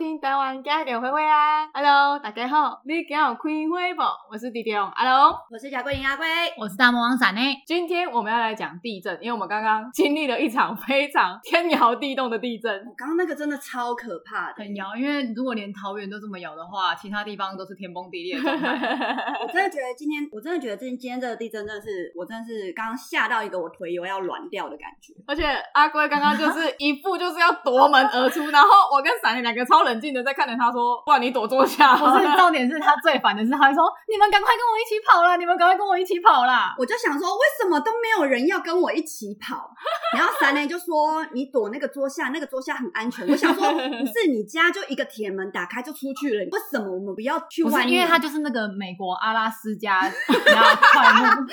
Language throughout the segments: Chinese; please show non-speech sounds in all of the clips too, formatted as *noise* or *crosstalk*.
听台湾加点灰灰啊。！Hello，大家好，你今有开会不？我是弟弟哦，Hello，我是贾桂林阿龟，我是大魔王闪内。今天我们要来讲地震，因为我们刚刚经历了一场非常天摇地动的地震。我刚刚那个真的超可怕的，很摇，因为如果连桃园都这么摇的话，其他地方都是天崩地裂的状态。*laughs* 我真的觉得今天，我真的觉得今今天这个地震真的是，我真的是刚刚吓到一个我腿有要软掉的感觉。而且阿龟刚刚就是一副就是要夺门而出，然后我跟闪内两个超冷静的在看着他说：“不然你躲坐下。*laughs* ”不是，重点是他最烦的是，他说：“你们赶快跟我一起跑啦！你们赶快跟我一起跑啦！” *laughs* 我就想说，为什么都没有人要跟我一起跑？*laughs* 然后三呢就说：“你躲那个桌下，那个桌下很安全。”我想说，不是你家就一个铁门打开就出去了，为什么我们不要去外面？不是，因为他就是那个美国阿拉斯加然后快木，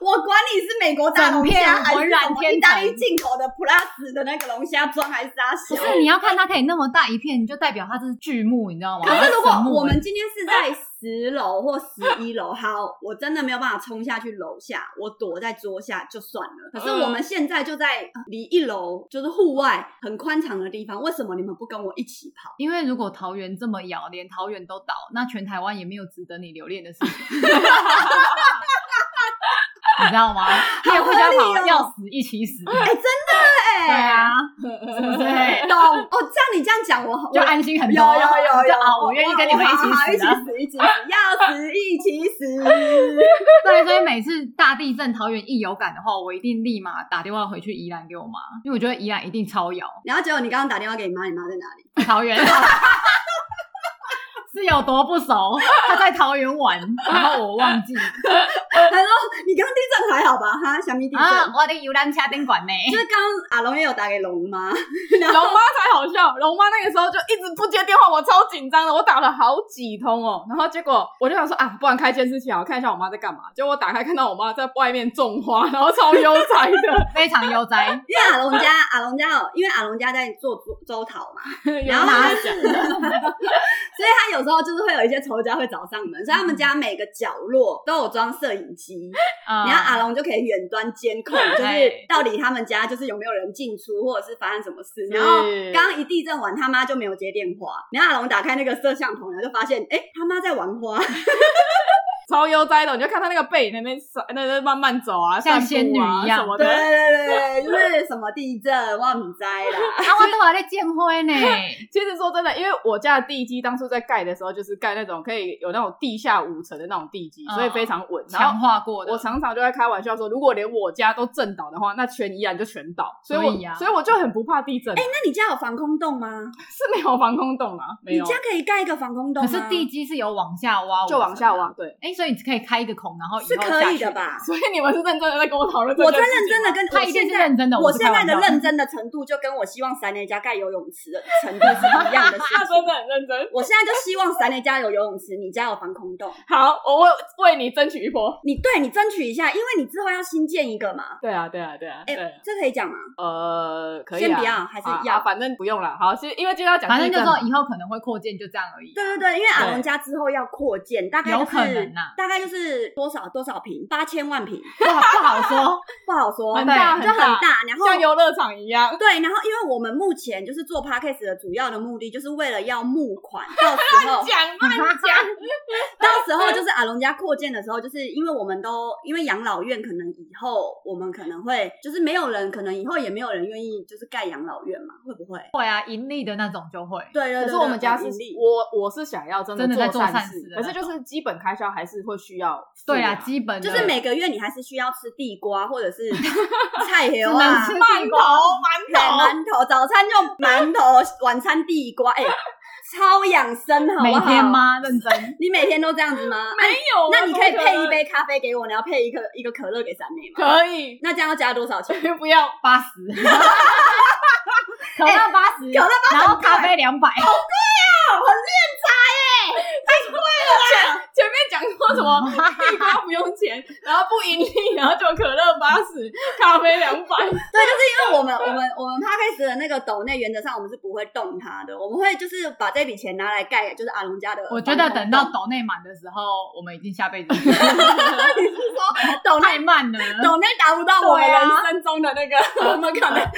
我管你是美国大龙虾还是意大利进口的 Plus 的那个龙虾装还是阿小？不是，你要看它可以那么大一片，你就代表它是巨木，你知道吗？可是如果我们今天是在十楼或十一楼，好，我真的没有办法冲下去楼下，我躲在桌下就算了。可是我们现在就在离一楼就是户外很宽敞的地方，为什么你们不跟我一起跑？因为如果桃园这么摇，连桃园都倒，那全台湾也没有值得你留恋的事情。*laughs* 你知道吗？他也会想跑，要死一起死。哎、欸，真对啊，是不是？懂哦。这样你这样讲，我 *laughs* 就安心很多。有有有有，我愿意跟你们一起死，一起死，一起死，要死一起死。*laughs* 对，所以每次大地震，桃园一有感的话，我一定立马打电话回去宜兰给我妈，因为我觉得宜兰一定超摇。然后结果你刚刚打电话给你妈，你妈在哪里？桃园。*laughs* 是有多不熟？他在桃园玩，然后我忘记。*laughs* 他说：“你刚刚地震还好吧？哈，小米地震。啊”我的游览车宾馆呢？就是刚阿龙也有打给龙妈，龙妈才好笑。龙妈那个时候就一直不接电话，我超紧张的，我打了好几通哦。然后结果我就想说啊，不然开监视器啊，我看一下我妈在干嘛。结果我打开看到我妈在外面种花，然后超悠哉的，*laughs* 非常悠哉。*laughs* 因为阿龙家，阿龙家哦，因为阿龙家在做周桃嘛，然后他讲，所以他有。之后就是会有一些仇家会找上门，所以他们家每个角落都有装摄影机，然后阿龙就可以远端监控，就是到底他们家就是有没有人进出，或者是发生什么事。然后刚刚一地震完，他妈就没有接电话，然后阿龙打开那个摄像头，然后就发现，哎，他妈在玩花。*laughs* 超悠哉的，你就看他那个背那边那边慢慢走啊，像仙女一样什么的。对 *laughs* 对对，就是什么地震，忘灾啦。啊，我都还在建灰呢。其实说真的，因为我家的地基当初在盖的时候，就是盖那种可以有那种地下五层的那种地基，所以非常稳，强化过的。我常常就在开玩笑说，如果连我家都震倒的话，那全宜兰就全倒。所以我所以我就很不怕地震。哎，那你家有防空洞吗？是没有防空洞啊，没有。你家可以盖一个防空洞，可是地基是有往下挖，就往下挖。对，哎。所以你可以开一个孔，然后是可以的吧？所以你们是认真的在跟我讨论。我在认真的跟他一定是认真的。我现在的认真的程度，就跟我希望闪内家盖游泳池的程度是一样的。他 *laughs* 真的很认真。我现在就希望闪内家有游泳池，你家有防空洞。好，我为为你争取一波。你对你争取一下，因为你之后要新建一个嘛。对啊，对啊，对啊。哎，这可以讲吗？呃，可以。先不要，还是要，反正不用了。好，是因为今天要讲，反正就说以后可能会扩建，就这样而已。对对对，因为阿龙家之后要扩建，大概有可能呐，大概就是。多少多少平？八千万平，不好不好说，不好说，很大，就很大，然后像游乐场一样。对，然后因为我们目前就是做 podcast 的主要的目的，就是为了要募款，到时 *laughs* 候乱讲乱讲，到时候就是阿龙家扩建的时候，就是因为我们都因为养老院，可能以后我们可能会就是没有人，可能以后也没有人愿意就是盖养老院嘛，会不会？会啊，盈利的那种就会。对对对，可是我们家是，我我是想要真的做善事，可是就是基本开销还是会需要。对啊，基本就是每个月你还是需要吃地瓜或者是 *laughs* 菜油啊，馒头馒头馒头，早餐就馒头，晚餐地瓜，哎，超养生，好不好？每天吗？认真？*laughs* 你每天都这样子吗？没有，那你可以配一杯咖啡给我，你要配一个一个可乐给三妹吗？可以。那这样要加多少钱？*laughs* 不要八十，可乐八十，可乐八十，然后咖啡两百，好贵啊，很敛财哎，太贵了。前前面讲讲说什么 *laughs* 地瓜不用钱，然后不盈利，然后就可乐八十，咖啡两百。对，就是因为我们我们我们 p a c k a g e 的那个斗内，原则上我们是不会动它的，我们会就是把这笔钱拿来盖，就是阿龙家的。我觉得等到斗内满的时候，我们已经下辈子。你是说斗内慢了，斗内达不到我们人生中的那个，*laughs* 我们可能。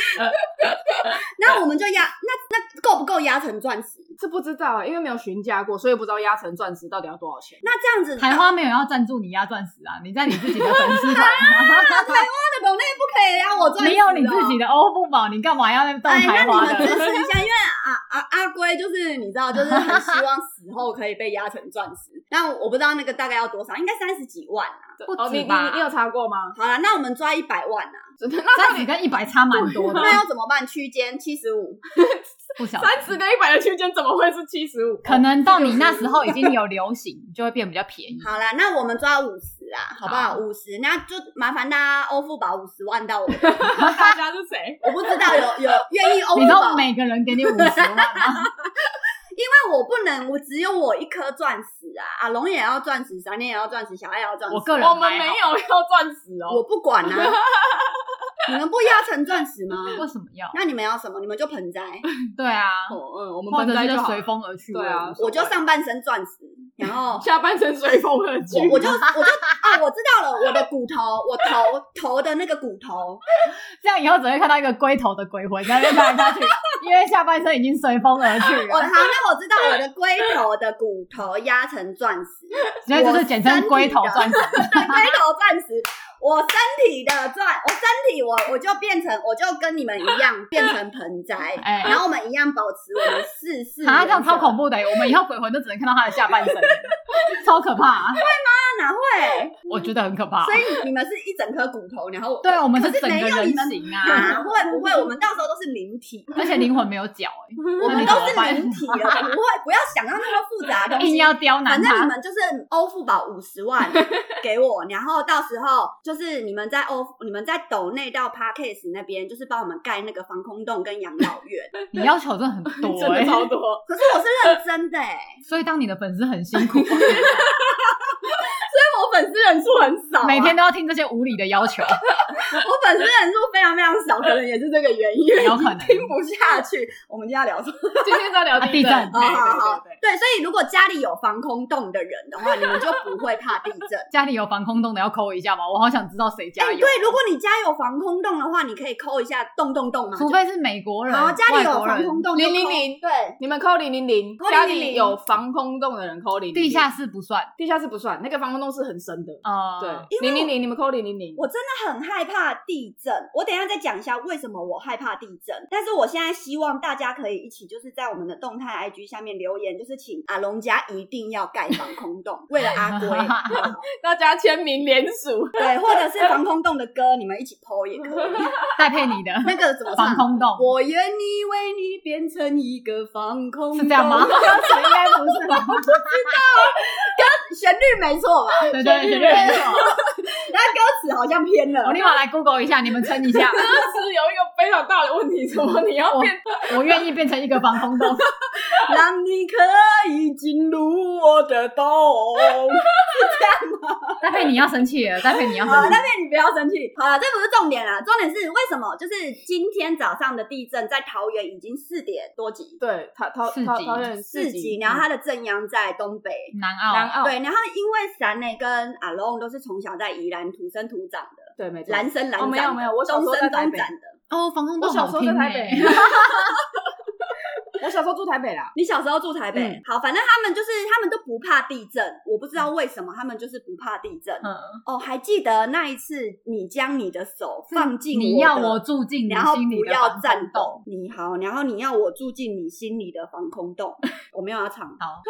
那我们就压，那那够不够压成钻石？是不知道，因为没有询价过，所以不知道压成钻石到底要多少钱。那这样子，台花没有要赞助你压钻石啊？你在你自己的粉丝团，台花的宝内不可以压我钻石，没有你自己的欧布宝，你干嘛要那动台花的？哎、那你们支持一下，因为阿阿阿龟就是你知道，就是很希望死后可以被压成钻石。但我不知道那个大概要多少，应该三十几万啊，不止吧？你你，你有查过吗？好了，那我们抓一百万啊，*laughs* 三十跟一百差蛮多的，那要怎么办？区间七十五。*laughs* 不晓得三十跟一百的区间怎么会是七十五？可能到你那时候已经有流行，就会变比较便宜。好啦，那我们抓五十啊，好不好？五十，那就麻烦大家欧付宝五十万到我。*laughs* 大家是谁？我不知道，有有愿意欧付宝？每个人给你五十万吗？因为我不能，我只有我一颗钻石啊！阿龙也要钻石，闪电也要钻石，小爱也要钻石。我个人我们没有要钻石哦，我不管啊。你们不压成钻石吗？为什么要？那你们要什么？你们就盆栽。*laughs* 对啊，嗯，我们盆栽就随风而去。对啊，我就上半身钻石，然后 *laughs* 下半身随风而去。我就我就啊，我知道了，我的骨头，我头头的那个骨头，*laughs* 这样以后只会看到一个龟头的鬼魂在那边爬来爬去，因为下半身已经随风而去了。好，那我知道我的龟头的骨头压成钻石，所以就是简称龟头钻石，龟头钻石。我身体的钻，我身体我我就变成，我就跟你们一样 *laughs* 变成盆栽，哎，然后我们一样保持我们四四。啊，这样超恐怖的，我们以后鬼魂都只能看到他的下半身，*laughs* 超可怕。会吗？哪会？我觉得很可怕。所以你们是一整颗骨头，然后对，我们是整个人形啊。哪会不会？我们到时候都是灵体，而且灵魂没有脚，哎，*laughs* 我们都是灵体了，不会，不要想到那么复杂的东西，硬要刁难。反正你们就是欧付宝五十万给我，然后到时候就是你们在欧，你们在斗内到 Parkes 那边，就是帮我们盖那个防空洞跟养老院。*laughs* 你要求真的很多，*laughs* 真的超多。可是我是认真的哎，*laughs* 所以当你的粉丝很辛苦。粉丝人数很少，每天都要听这些无理的要求。*laughs* 我粉丝人数非常非常少，可能也是这个原因，有可能听不下去。我们今天要聊什么？今天在聊地震。好好好，对，所以如果家里有防空洞的人的话，你们就不会怕地震。*laughs* 家里有防空洞的要扣一下吗？我好想知道谁家有。对，如果你家有防空洞的话，你可以扣一下洞洞洞嘛。除非是美国人，然后家里有防空洞，零零零，对，你们扣零零零。家里有防空洞的人扣零零零。地下室不算，地下室不算，那个防空洞是很深的。哦，对，零零零，你们扣零零零。我真的很害怕地震，我等一下再讲一下为什么我害怕地震。但是我现在希望大家可以一起，就是在我们的动态 IG 下面留言，就是请阿龙家一定要盖防空洞，为了阿龟，*laughs* 大家签名联署，对，或者是防空洞的歌，你们一起 po 也可以，搭配你的那个怎么唱？防空洞，我愿意为你变成一个防空洞，是这样吗？*laughs* *laughs* 应该不是吧？没错吧？对对，旋律没错。那歌词好像偏了，我立马来 Google 一下，你们撑一下。歌词有一个非常大的问题，什么？你要变？我愿意变成一个防空洞，*laughs* 让你可以进入我的洞，是这样吗？戴佩，你要生气了，大佩，你要生气。大佩，你不要生气。好了，这不是重点啊，重点是为什么？就是今天早上的地震在桃园已经四点多级，对，桃桃桃桃园四级，然后它的震央在东北南澳，南澳。对，然后因为闪内跟阿龙都是从小在宜兰土生土长的，对，没错，蓝生蓝长，没有没有，我小时候在台北的。哦，防空洞，我小时候在台北。*laughs* 我小时候住台北啦，你小时候住台北，嗯、好，反正他们就是他们都不怕地震，我不知道为什么他们就是不怕地震。嗯，哦，还记得那一次，你将你的手放进你要我住进，然后不要颤抖，你好，然后你要我住进你心里的防空洞，*laughs* 我没有要唱，*laughs* *laughs* 好。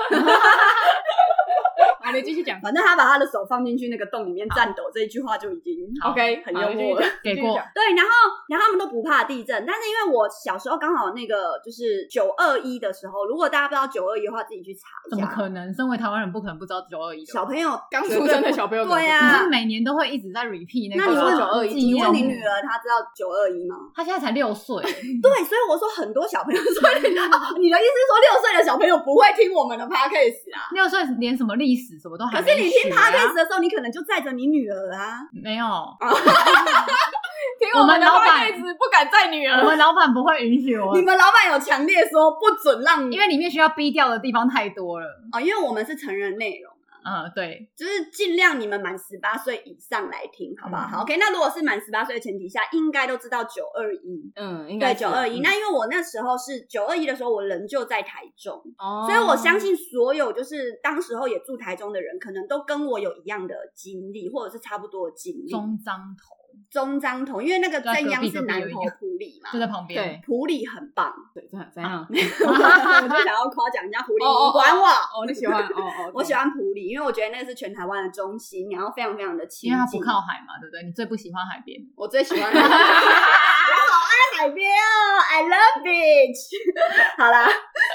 好，你继续讲。反正他把他的手放进去那个洞里面颤抖，这一句话就已经 OK 很幽默了。给过。*laughs* 对，然后然后他们都不怕地震，但是因为我小时候刚好那个就是九二一的时候，如果大家不知道九二一的话，自己去查一下。怎么可能？身为台湾人，不可能不知道九二一。小朋友刚出生的小朋友，对啊，可是每年都会一直在 repeat 那个。那你问九二一？你问你女儿，她知道九二一吗？她现在才六岁。对，所以我说很多小朋友，所以你的意思是说六岁的小朋友不会听我们的 podcast 啊？六岁连什么历史？子什么都还没、啊。可是你听 podcast 的时候，你可能就载着你女儿啊？没有。*laughs* 听我们的 podcast 不敢载女儿，我们老板不会允许我。你们老板有强烈说不准让你，因为里面需要逼掉的地方太多了。哦，因为我们是成人内容。嗯，对，就是尽量你们满十八岁以上来听，好不好？嗯、好，OK。那如果是满十八岁的前提下，应该都知道九二一，嗯，应该对九二一。那因为我那时候是九二一的时候，我人就在台中，哦，所以我相信所有就是当时候也住台中的人，可能都跟我有一样的经历，或者是差不多的经历。中彰投。中彰投，因为那个正央是南投埔里嘛，就在旁边。对，埔里很棒，对，这样这样。*laughs* *laughs* 我就想要夸奖人家埔里，你管我？哦，你喜欢？哦哦，*laughs* 我喜欢埔里，因为我觉得那个是全台湾的中心，然后非常非常的亲。因为它不靠海嘛，对不对？你最不喜欢海边？我最喜欢。爱海边哦，I love beach。*laughs* 好啦，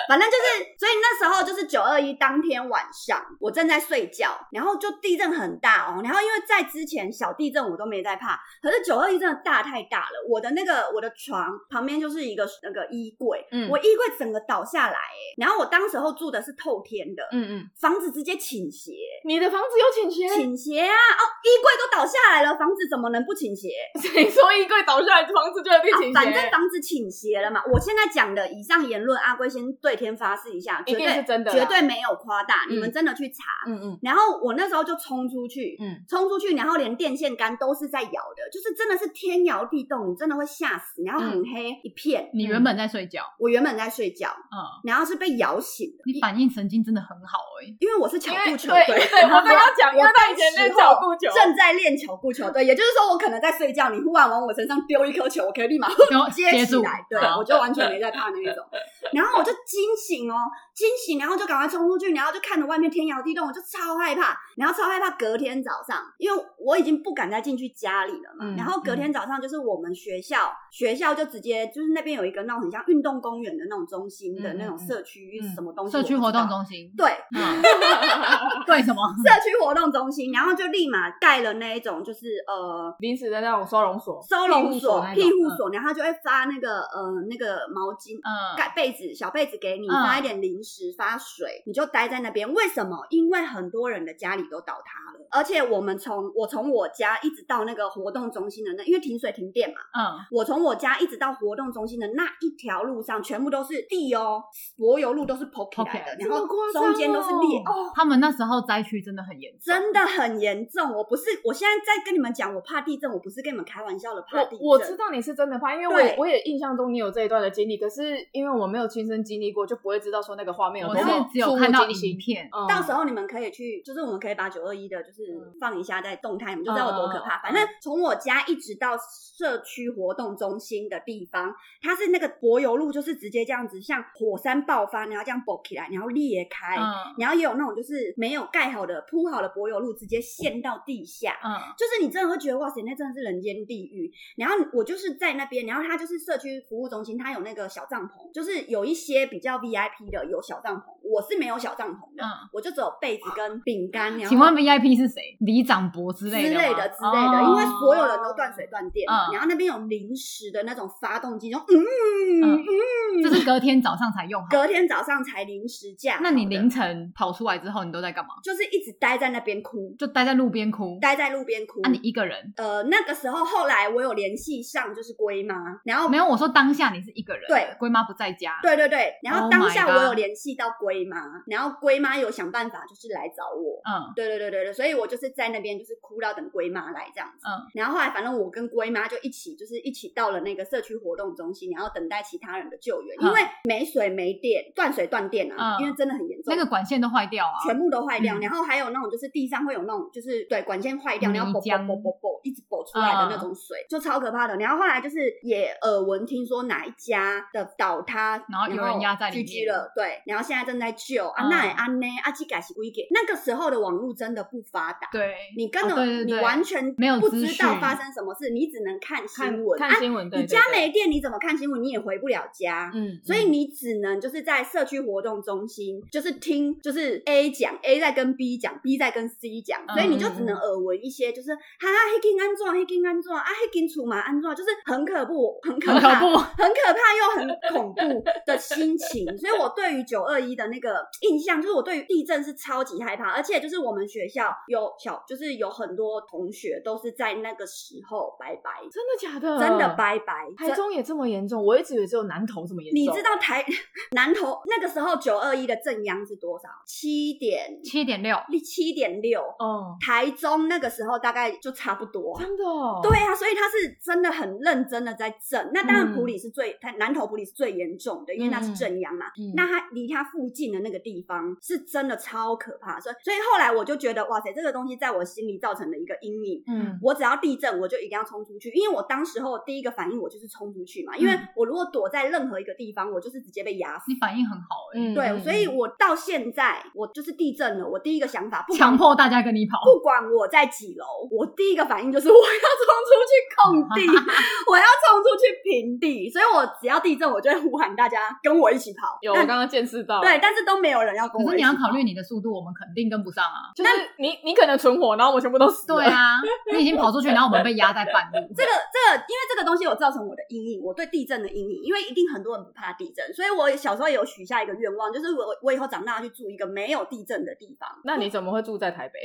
反正就是，所以那时候就是九二一当天晚上，我正在睡觉，然后就地震很大哦，然后因为在之前小地震我都没在怕。可是九二一真的大太大了，我的那个我的床旁边就是一个那个衣柜，嗯，我衣柜整个倒下来，哎，然后我当时候住的是透天的，嗯嗯，房子直接倾斜，你的房子有倾斜？倾斜啊！哦，衣柜都倒下来了，房子怎么能不倾斜？*laughs* 谁说衣柜倒下来房子就会倾斜？反正房子倾斜了嘛。我现在讲的以上言论，阿龟先对天发誓一下，绝对是真的，绝对没有夸大，你们真的去查，嗯嗯。然后我那时候就冲出去，嗯，冲出去，然后连电线杆都是在摇的。就是真的是天摇地动，你真的会吓死，然后很黑一片。你原本在睡觉，我原本在睡觉，嗯，然后是被摇醒的。你反应神经真的很好哎，因为我是巧固球，对对，我刚刚讲，因为他以前练巧固球，正在练巧固球，对，也就是说我可能在睡觉，你忽然往我身上丢一颗球，我可以立马 *laughs* 接起来，对，我就完全没在怕那一种。*laughs* 然后我就惊醒哦，惊醒，然后就赶快冲出去，然后就看着外面天摇地动，我就超害怕，然后超害怕。隔天早上，因为我已经不敢再进去家里了嘛。然后隔天早上就是我们学校，学校就直接就是那边有一个那种很像运动公园的那种中心的那种社区什么东西，社区活动中心。对，*laughs* 对什么？*laughs* 社区活动中心，然后就立马盖了那一种就是呃临时的那种收容所、收容所、庇护所，然后就会发那个呃那个毛巾、盖被子。小被子给你，发一点零食，发水，你就待在那边。为什么？因为很多人的家里都倒塌了，而且我们从我从我家一直到那个活动中心的那，因为停水停电嘛，嗯，我从我家一直到活动中心的那一条路上，全部都是地哦，柏油路都是铺起来的，然后中间都是裂。哦，他们那时候灾区真的很严重，真的很严重。我不是，我现在在跟你们讲，我怕地震，我不是跟你们开玩笑的怕地震。我知道你是真的怕，因为我我也印象中你有这一段的经历，可是因为我没有亲身经历过，就不会知道说那个画面有多么只有看到影片。到时候你们可以去，就是我们可以把九二一的，就是放一下在动态，你们就知道有多可怕。反正从我家一直到社区活动中心的地方，它是那个柏油路，就是直接这样子，像火山爆发，然后这样爆起来，然后裂开，嗯然后也有那种就是没有盖好的铺好的柏油路，直接陷到地下。嗯，就是你真的会觉得哇塞，那真的是人间地狱。然后我就是在那边，然后它就是社区服务中心，它有那个小帐篷，就是有一些比较 VIP 的有小帐篷，我是没有小帐篷的，嗯，我就只有被子跟饼干。请问 VIP 是谁？李长博之类的之类的之类的，因为所有人都断水断电，然后那边有临时的那种发动机，就嗯嗯，这是隔天早上才用，隔天早上才临时架。那你凌晨跑出来之后，你都在干嘛？就是一直待在那边哭，就待在路边哭，待在路边哭。那你一个人？呃，那个时候后来我有联系上，就是龟妈，然后没有，我说当下你是一个人，对，龟妈不在家，对对对，然后当下我有联系到龟妈，然后龟妈有想办法就是来找我，嗯，对对对对对，所以我就是在那边就是哭到等龟妈来这样子，嗯，然后后来反正我跟龟妈就一起就是一起到了那个社区活动中心，然后等待其他人的救援，因为没水没电，断水断电啊，因为真的很严重，那个管线都坏掉啊，全部都坏掉，然后还有那种就是地上会有那种就是对管线坏掉，然后啵啵啵啵啵一直啵出来的那种水，就超可怕的。然后后来就是也耳闻听说哪一家的倒塌，然后有人压在里面了，对，然后现在正在救啊，那也安呢，阿基改是归给那个时候的网络真的不发达，对，你根本你完全没有不知道发生什么事，你只能看新闻，看新闻，你家没电，你怎么看新闻？你也回不了家，嗯，所以你只能就是在社区活动中心，就是听，就是 A 讲，A 在跟 B 讲，B 在跟 C 讲，所以你就只能耳闻一些，就是哈，黑金安怎，黑金安怎啊，黑金出嘛安怎，就是很可怖，很可怕，很可怕又很恐怖的心情。所以我对于九二一的那个印象，就是我对于地震是超级害怕，而且就是我们学校有小，就是有很多同学都是在那个时候拜拜，真的假的？真的拜拜。台中也这么严重？我一直以为只有南投这么严重。你知道台 *laughs* 南投那个时候九二一的震央是多少？七点七点六，七点六。哦，台中那个时候大概就差不多。真的哦？对啊，所以他是真的很认真的在震。那当然普里是最，他、嗯、南投普里是最严重的，因为那是震央嘛。嗯、那他离他附近的那个地方是真的超可怕。所以，所以后来我就觉得，哇塞，这个东西在我心里造成了一个阴影。嗯，我只要地震，我就一定要冲出去，因为我当时候第一个反应我就是冲出去嘛。因为我如果躲在任何一个地方，我就是直接被压死。你反应很好哎、欸。对，嗯、所以我到现在我就是地震了，我第一个想法不强迫大家跟你跑，不管我在几楼，我第一个反应就是我要冲出去空地，*laughs* 我要冲出去平地。所以我只要地震，我就会呼喊大家跟我一起跑。有，我刚刚见识到。对，但是都没有人要跟我。可是你要考虑你的速度，我们肯定跟不上啊。就是你，你可能存活，然后我全部都死。对啊，你已经跑出去，然后我们被压在半路。*laughs* 这个，这个，因为这个东西有造成我的阴影，我对地震的阴影。因为一定很多人不怕地震，所以我小时候也有许下一个愿望，就是我我以后长大要去住一个没有地震的地方。那你怎么会住在台北？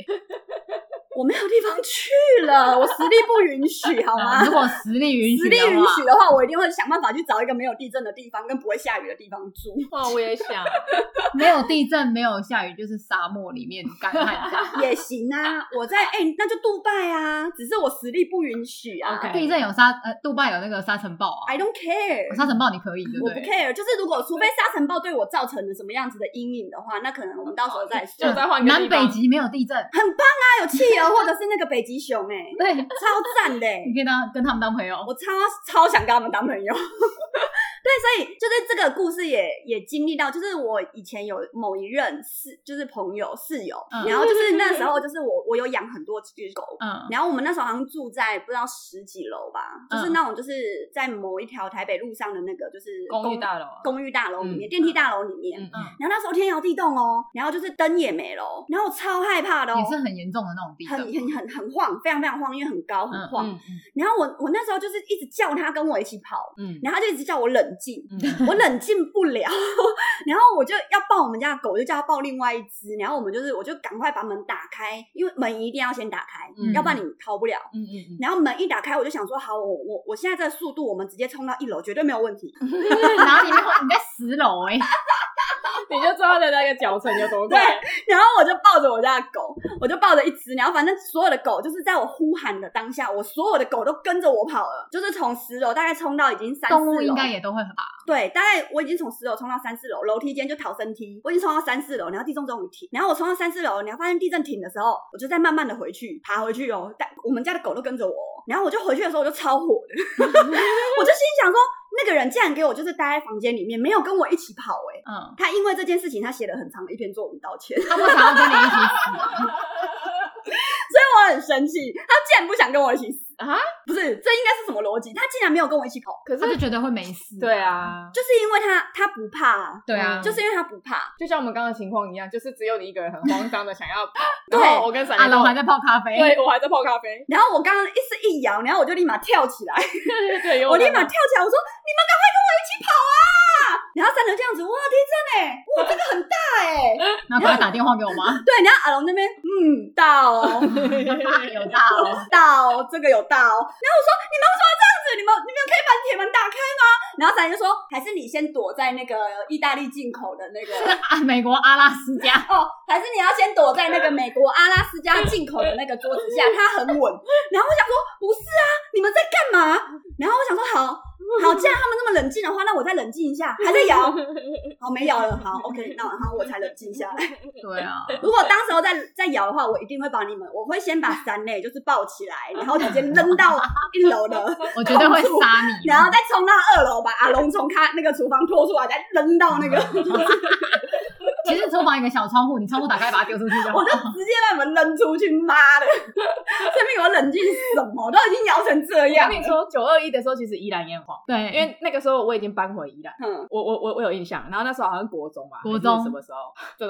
我没有地方去了，我实力不允许，好吗？*laughs* 如果实力允许，实力允许的话，我一定会想办法去找一个没有地震的地方，跟不会下雨的地方住。哦，我也想，*laughs* 没有地震，没有下雨，就是沙漠里面干旱也行啊。我在哎、欸，那就杜拜啊，只是我实力不允许啊。Okay. 地震有沙呃，杜拜有那个沙尘暴啊。I don't care，沙尘暴你可以对不对？我不 care，就是如果除非沙尘暴对我造成了什么样子的阴影的话，那可能我们到时候再说。就再换个南北极没有地震，很棒啊，有企鹅或者是那个北。极熊哎，对，超赞的，你可以当跟他们当朋友，我超超想跟他们当朋友。*laughs* 对，所以就是这个故事也也经历到，就是我以前有某一任室，就是朋友室友，嗯、然后就是那时候就是我我有养很多只狗，嗯，然后我们那时候好像住在不知道十几楼吧，嗯、就是那种就是在某一条台北路上的那个就是公寓大楼，公寓大楼里面、嗯、电梯大楼里面，嗯，然后那时候天摇地动哦，然后就是灯也没了，然后我超害怕的哦，也是很严重的那种很很很很晃，非常非常晃，因为很高很晃，嗯嗯嗯、然后我我那时候就是一直叫他跟我一起跑，嗯，然后他就一直叫我冷静，嗯、我。冷静不了，*laughs* 然后我就要抱我们家的狗，就叫他抱另外一只，然后我们就是，我就赶快把门打开，因为门一定要先打开，嗯、要不然你逃不了。嗯嗯嗯。然后门一打开，我就想说，好，我我我现在这个速度，我们直接冲到一楼，绝对没有问题。*laughs* 然后你们你在十楼哎。*laughs* 你就知道的那个脚程有多快。对，然后我就抱着我家的狗，我就抱着一只，然后反正所有的狗就是在我呼喊的当下，我所有的狗都跟着我跑了，就是从十楼大概冲到已经三四楼。动物应该也都会很怕。对，大概我已经从十楼冲到三四楼，楼梯间就逃生梯，我已经冲到三四楼，然后地震终于停，然后我冲到三四楼，然后发现地震停的时候，我就再慢慢的回去，爬回去哦。但我们家的狗都跟着我，然后我就回去的时候我就超火的，*laughs* 我就心想说。那个人竟然给我就是待在房间里面，没有跟我一起跑哎、欸。嗯，他因为这件事情，他写了很长的一篇作文道歉。他不想要跟你一起死，*laughs* 所以我很生气。他竟然不想跟我一起死。啊，不是，这应该是什么逻辑？他竟然没有跟我一起跑，可是他就觉得会没事。对啊，就是因为他他不怕。对啊，就是因为他不怕。就像我们刚刚的情况一样，就是只有你一个人很慌张的想要跑。*laughs* 然后我跟阿龙还在泡咖啡。对，我还在泡咖啡。*laughs* 然后我刚刚一是一摇，然后我就立马跳起来。*laughs* 对，我立马跳起来，我说：“你们赶快跟我一起跑啊！”然后三楼这样子，哇，地震哎，哇，这个很大哎。然后打电话给我妈。对，然后阿龙那边，嗯，到，有到，到，这个有。到，然后我说，你们为什么要这样子？你们你们可以把铁门打开吗？然后三人就说，还是你先躲在那个意大利进口的那个啊，*laughs* 美国阿拉斯加 *laughs* 哦，还是你要先躲在那个美国阿拉斯加进口的那个桌子下，它很稳。然后我想说，不是啊，你们在干嘛？然后我想说，好。好，既然他们那么冷静的话，那我再冷静一下。还在摇，*laughs* 好，没摇了，好，OK，那然后我才冷静下来。*laughs* 对啊，如果当时候再再摇的话，我一定会把你们，我会先把三内就是抱起来，然后直接扔到一楼的，*laughs* 我绝对会杀你，然后再冲到二楼，把阿龙从他那个厨房拖出来，再扔到那个。其实厨房放一个小窗户，你窗户打开把它丢出去就好。我就直接把你们扔出去，妈的！这边给我冷静什么？都已经摇成这样。我跟你说，九二一的时候其实依然也很慌，对，因为那个时候我已经搬回宜兰。嗯，我我我我有印象，然后那时候好像国中吧，国中什么时候？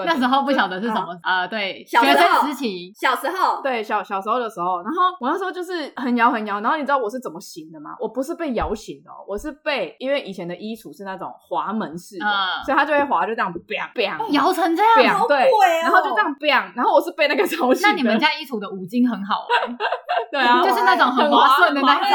那时候不晓得是什么，呃，对，学生时期，小时候，对小小时候的时候，然后我那时候就是很摇很摇，然后你知道我是怎么醒的吗？我不是被摇醒的，我是被，因为以前的衣橱是那种滑门式的，所以它就会滑，就这样 biang biang 摇成这样，对，然后就这样 biang，然后我是被那个吵醒。那你们家衣橱的五金很好哎，*laughs* 对啊，就是那种很划算的那种，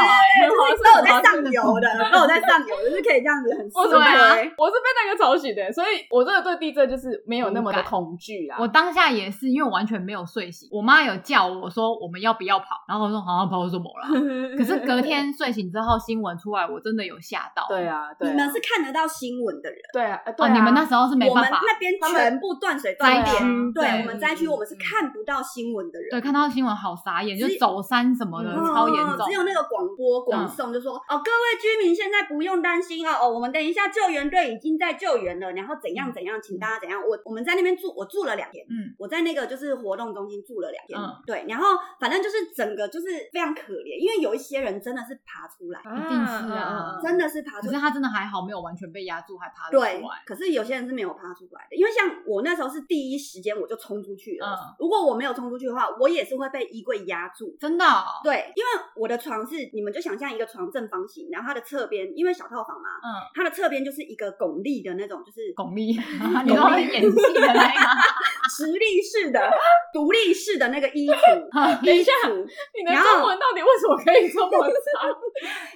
都有在上游的，都有在上游，就是可以这样子很顺。对，我是被那个吵醒的，所以我真的对地震就是没有那么的恐惧啊。我当下也是，因为我完全没有睡醒，我妈有叫我说我们要不要跑，然后我说好像跑什么了。*laughs* 可是隔天睡醒之后新闻出来，我真的有吓到。对啊，对你们是看得到新闻的人。对啊，对，你们那时候是没办法。我们那边全部断水断电，对，我们灾区我们是看不到新闻的人。对，看到新闻好傻眼，就走山什么的超严重。只有那个广播广送就说哦，各位居民现在不用担心哦，哦，我们等一下救援队已经在救援了，然后怎样怎样，请大家怎样。我我们在那边住，我住了两天，嗯，我在那个就是活动中心住了两天，对，然后反正就是整个就是非常可怜，因为有一些人真的是爬出来，一定是啊，真的是爬出来，可是他真的还好，没有完全被压住，还爬出来。对，可是有些人是没有爬出来的，因为像我那时候是第一时间我就冲出去了，如果我没有冲出去的话，我也是会被衣柜压住，真的。对，因为我的床是你们就想象一个床正方形，然后它的侧边，因为小套房嘛，嗯，它的侧边就是一个拱立的那种，就是巩俐，*laughs* 你都会演戏的那个，*laughs* 直立式的、独立式的那个衣橱。*laughs* 等一下，你的中文到底为什么可以这么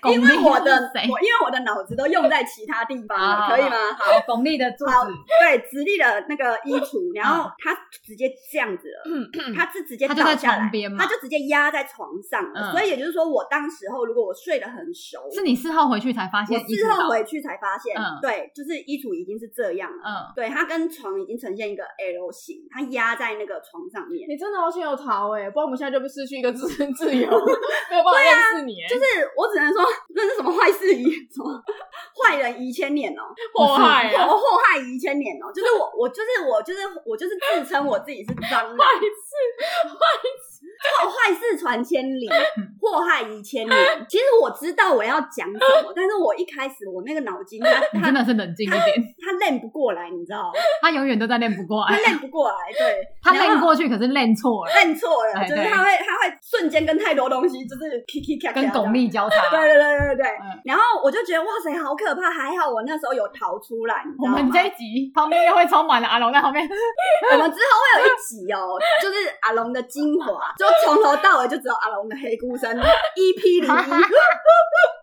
长？因为我的我因为我的脑子都用在其他地方了，可以吗？好，拱立的柱子，对，直立的那个衣橱，然后他直接这样子了，他是直接倒下来，他就直接压在床上了。所以也就是说，我当时候如果我睡得很熟，是你事后回去才发现，我事后回去才发现，对，就是衣橱已经是这样了，嗯，对，它跟床已经呈现一个 L 型，它压在那个床上面。你真的好想有逃哎，不然我们现在就被失去一个自身自由，*laughs* 没有办法认识你。就是我只能说，那是什么坏事？遗什么坏人遗千年哦，祸害啊，*laughs* 祸害遗千年哦，就是我，我就是我，就是我，就是自称我自己是脏人，*laughs* 坏事坏事，坏坏事传千里，祸害遗千年。*laughs* 其实我知道我要讲什么，但是我一开始我那个脑筋，他 *laughs* 真的是冷静一点，他练不过来，你知道？他永远都在练不过来，他练不过来，对，*laughs* 他练过去，可是练错了，练错了，就是他会他会瞬间跟太多东西就是 K K K，跟巩俐交叉，对对对对对，然后我就觉得哇塞，好可怕，还好我那时候有逃出来，你知道吗？我们这一集旁边又会充满了阿龙在后面，我们之后会有一集哦，就是阿龙的精华，就从头到尾就只有阿龙的黑菇声，*laughs* EP 零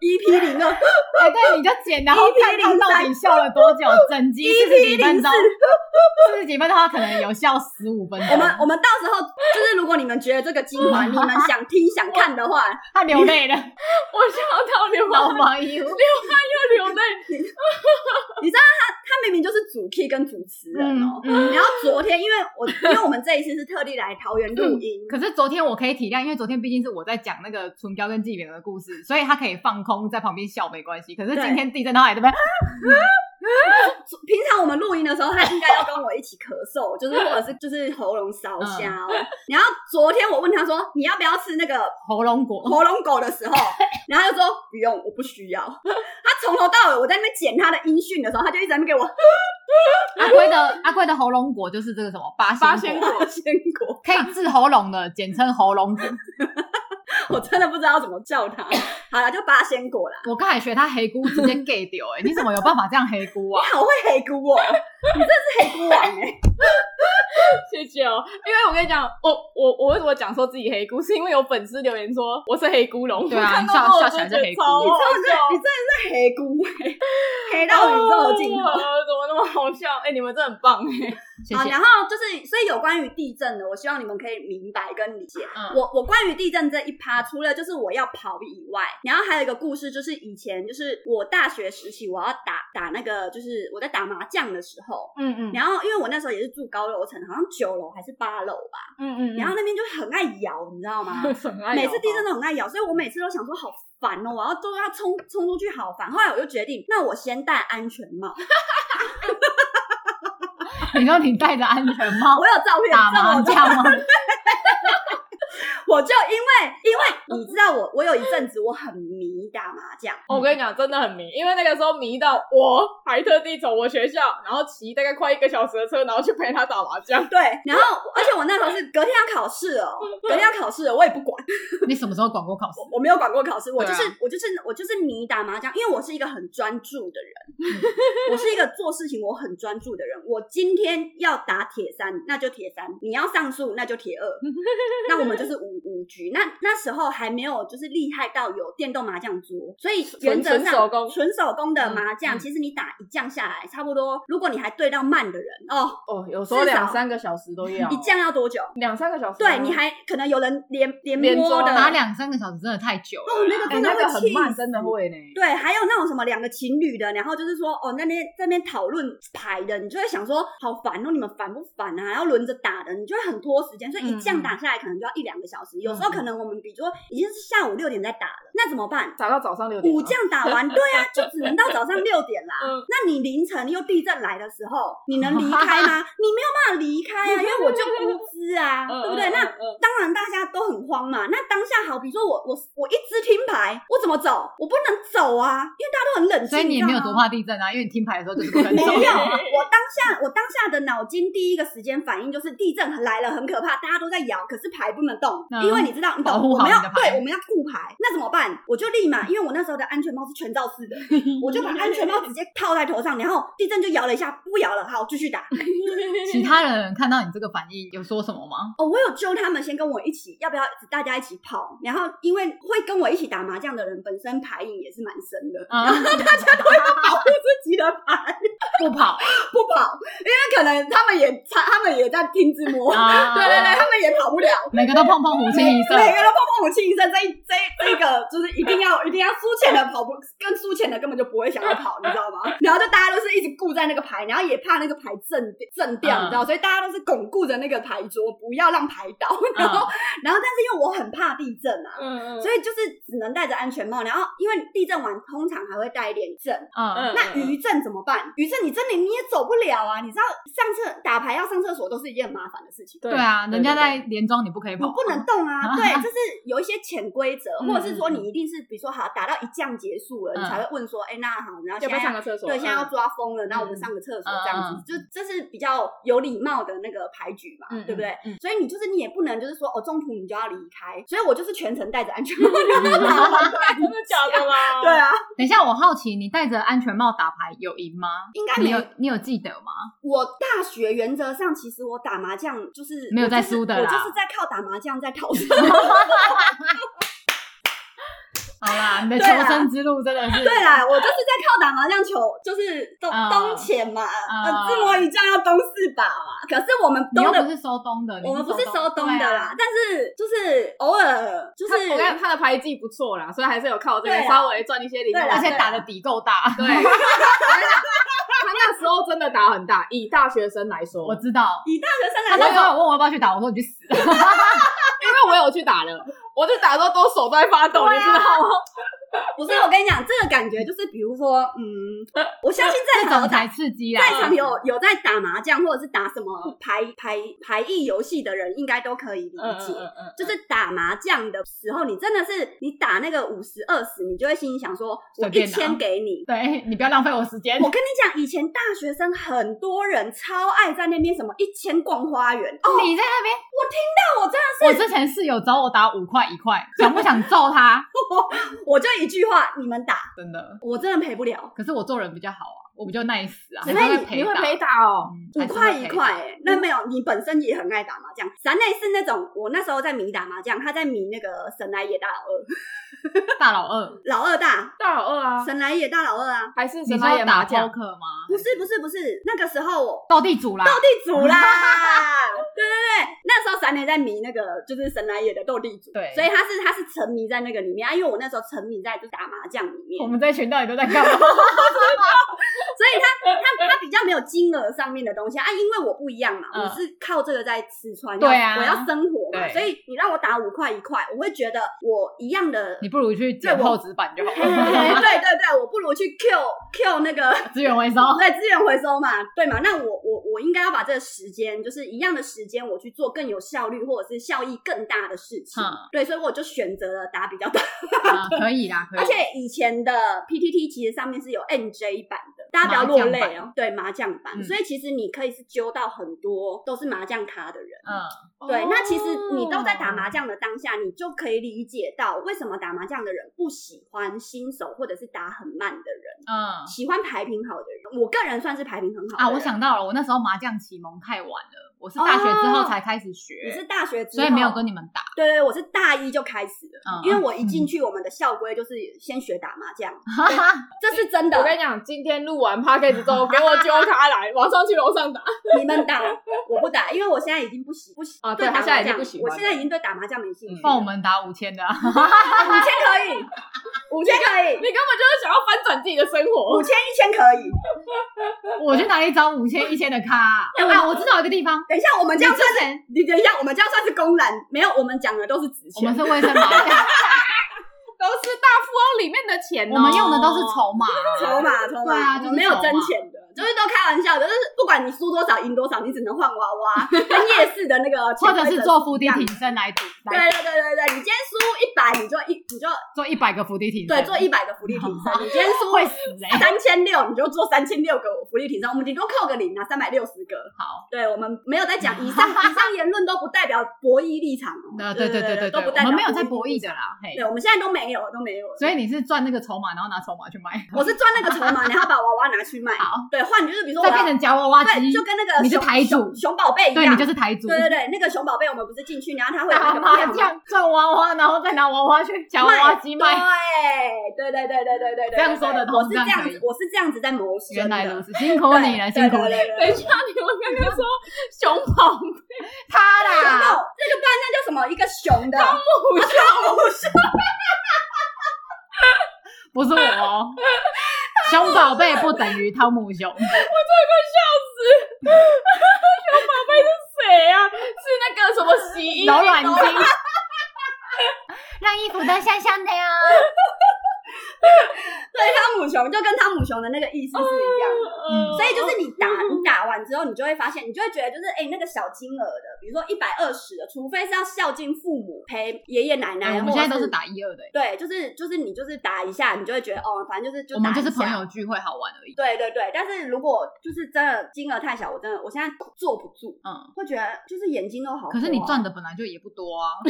一，*laughs* EP 零二，哎，对，你就剪，然后看他到底笑了多久，整集四十几分钟，四。十几分钟，他可能有笑十五分钟。我们我们到时候就是，如果你们觉得这个精华，*laughs* 你们想听想看的话，他流泪了，我笑到流老毛衣，流汗又流泪。你知道他他明明就是主 key 跟主持人哦，然后昨天因为我因为我们这一次是特地来桃园录音，可是昨天我可以体谅，因为昨天毕竟是我在讲那个唇膏跟纪元的故事，所以他可以放空在旁边笑没关系。可是今天地震他还在那边。*laughs* *laughs* 平常我们录音的时候，他应该要跟我一起咳嗽，就是或者是就是喉咙烧烧。然后昨天我问他说，你要不要吃那个喉咙果？喉咙果的时候，然后他就说不用，我不需要。他从头到尾我在那边剪他的音讯的时候，他就一直在那边给我。*laughs* 阿龟的阿龟的喉咙果就是这个什么八仙果，八仙果可以治喉咙的，简称喉咙果。*laughs* 我真的不知道怎么叫他，好了，就八仙果啦。我刚才学他黑菇，直接 get 掉哎！你怎么有办法这样黑菇啊？*laughs* 你好会黑菇哦，你真的是黑姑王哎！*laughs* 谢谢哦，因为我跟你讲，我我我为什么讲说自己黑姑，是因为有粉丝留言说我是黑姑龙，对啊，你笑笑起来是黑姑，你真的你真的是黑姑哎，黑到宇宙尽头，怎么那么好笑？哎，你们真的很棒哎！好，然后就是所以有关于地震的，我希望你们可以明白跟理解。我我关于地震这一趴，除了就是我要跑以外，然后还有一个故事，就是以前就是我大学时期，我要打打那个，就是我在打麻将的时候，嗯嗯，然后因为我那时候也是住高楼层，好像九楼还是八楼吧，嗯嗯，然后那边就很爱摇，你知道吗？*laughs* 每次地震都很爱摇，所以我每次都想说好烦哦，我要都要冲冲出去，好烦。后来我就决定，那我先戴安全帽。*laughs* 你说你戴着安全帽，我有照片打麻将吗？我就因为因为你知道我我有一阵子我很迷打麻将，我跟你讲真的很迷，因为那个时候迷到我还特地从我学校，然后骑大概快一个小时的车，然后去陪他打麻将。对，然后而且我那时候是隔天要考试哦，隔天要考试了，我也不管。*laughs* 你什么时候管过考试？我没有管过考试，我就是、啊、我就是我就是迷打麻将，因为我是一个很专注的人，*laughs* 我是一个做事情我很专注的人。我今天要打铁三，那就铁三；你要上树，那就铁二。那我们就是五。五局，那那时候还没有就是厉害到有电动麻将桌，所以原则上纯手工纯手工的麻将，嗯、其实你打一将下来差不多，如果你还对到慢的人哦哦，有时候两三个小时都要一将要多久？两三个小时。对，你还可能有人连连摸的打两三个小时真的太久了，哦，那个真的会、欸、很慢，真的会呢。对，还有那种什么两个情侣的，然后就是说哦，那边在那边讨论牌的，你就会想说好烦哦，你们烦不烦啊？要轮着打的，你就会很拖时间，所以一将打下来可能就要一两个小时，嗯、有时候可能我们。比如说已经是下午六点在打了，那怎么办？打到早上六点。武将打完，对啊，就只能到早上六点啦。*laughs* 嗯、那你凌晨又地震来的时候，你能离开吗？*laughs* 你没有办法离开啊，因为我就孤资啊，*laughs* 对不对？那当然大家都很慌嘛。那当下好，比如说我我我一支听牌，我怎么走？我不能走啊，因为大家都很冷静。所以你也没有多怕地震啊，因为你听牌的时候就是不能走。没有，我当下我当下的脑筋第一个时间反应就是地震来了，很可怕，大家都在摇，可是牌不能动，因为你知道，你懂，我们要对，我们要顾牌，那怎么办？我就立马，因为我那时候的安全帽是全罩式的，*laughs* 我就把安全帽直接套在头上，然后地震就摇了一下，不摇了，好，继续打。*laughs* 其他人看到你这个反应有说什么吗？哦，我有揪他们先跟我一起，要不要大家一起跑？然后因为会跟我一起打麻将的人本身牌瘾也是蛮深的，然后大家都会保护自己的牌，*laughs* 不跑不跑，因为可能他们也他他们也在听自摸，对对对，他们也跑不了，每个都碰碰胡清一色，每个都碰碰胡清一色，这这这个就是一定要一定要输钱的跑步跟输钱的根本就不会想要跑，你知道吗？*laughs* 然后就大家都是一直顾在那个牌，然后也怕那个牌震震掉，你知道，所以大家都是巩固着那个牌桌，不要让牌倒。*laughs* 然后然后但是因为我很怕地震啊，嗯嗯，所以就是只能戴着安全帽。然后因为地震完通常还会带一点震，嗯，那余震怎么办？余震你真的你也走不了啊！你知道上厕打牌要上厕所都是一件很麻烦的事情。对啊，人家在连庄你不可以跑，你不能动啊。*laughs* 对，就是有一些潜规则，或者是说你一定是比如说好打到一将结束了，你才会问说，哎，那好，然后现在上个厕所，对，现在要抓疯了，那我们上个厕所这样子，就这是比较有礼貌的那个牌局嘛，对不对？所以你就是你也不能就是说哦，中途你就要离开。所以我就是全程戴着安全帽。*laughs* 真的假的吗？*laughs* 对啊。等一下，我好奇你戴着安全帽打牌有赢吗？应该没有。你有记得吗？我大学原则上其实我打麻将就是没有在输的啦，我就是在靠打麻将在逃生。*laughs* 好啦，你的求生之路真的是对啦，我就是在靠打麻将求，就是东东钱嘛，自摸一将要东四把嘛。可是我们东的不是收东的，我们不是收东的啦。但是就是偶尔，就是我看他的牌技不错啦，所以还是有靠这个稍微赚一些零钱，而且打的底够大。对，他 *laughs* 那时候真的打很大。以大学生来说，我知道，以大学生来说，他那时候问我要不要去打，我说你去死，*laughs* 因为我有去打了。我就打的时候都手在发抖，你知道吗？*laughs* 不是，我跟你讲，这个感觉就是，比如说，嗯，我相信在 *laughs* 场才刺激啊，在场有有在打麻将或者是打什么牌 *laughs* 牌牌艺游戏的人，应该都可以理解。就是打麻将的时候，你真的是你打那个五十二十，你就会心里想说，我一千给你，对，你不要浪费我时间。我跟你讲，以前大学生很多人超爱在那边什么一千逛花园，哦你在那边，我听到我真的是，我之前室友找我打五块一块，想不想揍他？我就一句话，你们打，真的，我真的赔不了。可是我做人比较好啊，我比较 nice 啊。所以你会陪打哦，五块一块，哎，那没有，你本身也很爱打麻将。咱那是那种，我那时候在迷打麻将，他在迷那个神来也大老二，*laughs* 大老二，老二大，大老二啊，神来也大老二啊，还是神来也打扑克吗？不是不是不是，那个时候斗地主啦，斗地主啦，*laughs* 对对对，那时候三年在迷那个就是神来也的斗地主，对，所以他是他是沉迷在那个里面啊，因为我那时候沉迷在就打麻将里面。我们这一群到底都在干嘛？*laughs* *laughs* 所以他他他比较没有金额上面的东西啊，因为我不一样嘛，我是靠这个在吃穿，对啊，我要生活嘛，所以你让我打五块一块，我会觉得我一样的，你不如去捡厚纸板就好了。*laughs* 对对对，我不如去 Q Q 那个 *laughs* 资源回收，对资源回收嘛，对嘛？那我我我应该要把这个时间，就是一样的时间，我去做更有效率或者是效益更大的事情。对，所以我就选择了打比较大，可以啦，可以。而且以前的 PTT 其实上面是有 NJ 版的，大家不要落泪哦。对，麻将版，所以其实你可以是揪到很多都是麻将咖的人。嗯，对。那其实你都在打麻将的当下，你就可以理解到为什么打麻将的人不喜欢新手或者是打很慢的人。嗯，喜欢牌品好的人，我个人算是牌品很好的。啊，我想到了，我那时候麻将启蒙太晚了。我是大学之后才开始学，你是大学之后，所以没有跟你们打。对对，我是大一就开始了，因为我一进去，我们的校规就是先学打麻将，*laughs* 这是真的。我跟你讲，今天录完 podcast 之后，给我揪他来，*laughs* 晚上去楼上打。你们打，我不打，因为我现在已经不喜不喜啊，对，他现在已经不喜欢。我现在已经对打麻将没兴趣。帮我们打五千的，*laughs* 五千可以，五千可以。你根本就是想要翻转自己的生活，五千一千可以。我去哪里找五千一千的卡？哎，我知道一个地方。等一下，我们这样算成，你等一下，我们这样算是公然没有，我们讲的都是纸钱，我们是卫生麻将，*laughs* 都是大富翁里面的钱，我们用的都是筹码，*laughs* 筹码，筹码，对啊，就没有真钱的。就是都开玩笑的，就是不管你输多少赢多少，你只能换娃娃，*laughs* 跟夜市的那个，*laughs* 或者是做伏地挺身来赌。对对对对对，你今天输一百，你就一你就做一百个伏地挺身。对，做一百个伏地挺身。你今天输会死人，三千六，你就做三千六个伏地挺身。我们顶多扣个零啊，三百六十个。好，对我们没有在讲以上 *laughs* 以上言论都不代表博弈立场。对对对对对，都不代表。我们没有在博弈的啦。对，我们现在都没有都没有。所以你是赚那个筹码，然后拿筹码去卖。我是赚那个筹码，然后把娃娃拿去卖。好，对，换就是比如说我。变成夹娃娃机，就跟那个你是台主熊宝贝一样，对，你就是台主。对对对，那个熊宝贝我们不是进去，然后他会打麻将赚娃娃，然后再拿娃娃去夹娃娃机卖。对对对对对对对，这样说的，我是这样子，我是这样子在谋生。原来如此，辛苦你了，辛苦你。等一下，你们刚刚说熊宝贝，*laughs* 他啦，这个不然那叫什么？一个熊的汤姆熊，汤姆熊，*laughs* 不是我。熊宝贝不等于汤姆熊，*laughs* 我真的快笑死！熊宝贝是谁啊？是那个什么洗衣柔软巾，*laughs* 让衣服都香香的呀。*laughs* 对，汤姆熊就跟汤姆熊的那个意思是一样的，嗯，所以就是你打你打完之后，你就会发现，你就会觉得就是哎，那个小金额的，比如说一百二十的，除非是要孝敬父母、陪爷爷奶奶，我们现在都是打一二的，对，就是就是你就是打一下，你就会觉得哦，反正就是就打，我们就是朋友聚会好玩而已。对对对，但是如果就是真的金额太小，我真的我现在坐不住，嗯，会觉得就是眼睛都好。可是你赚的本来就也不多啊。*laughs*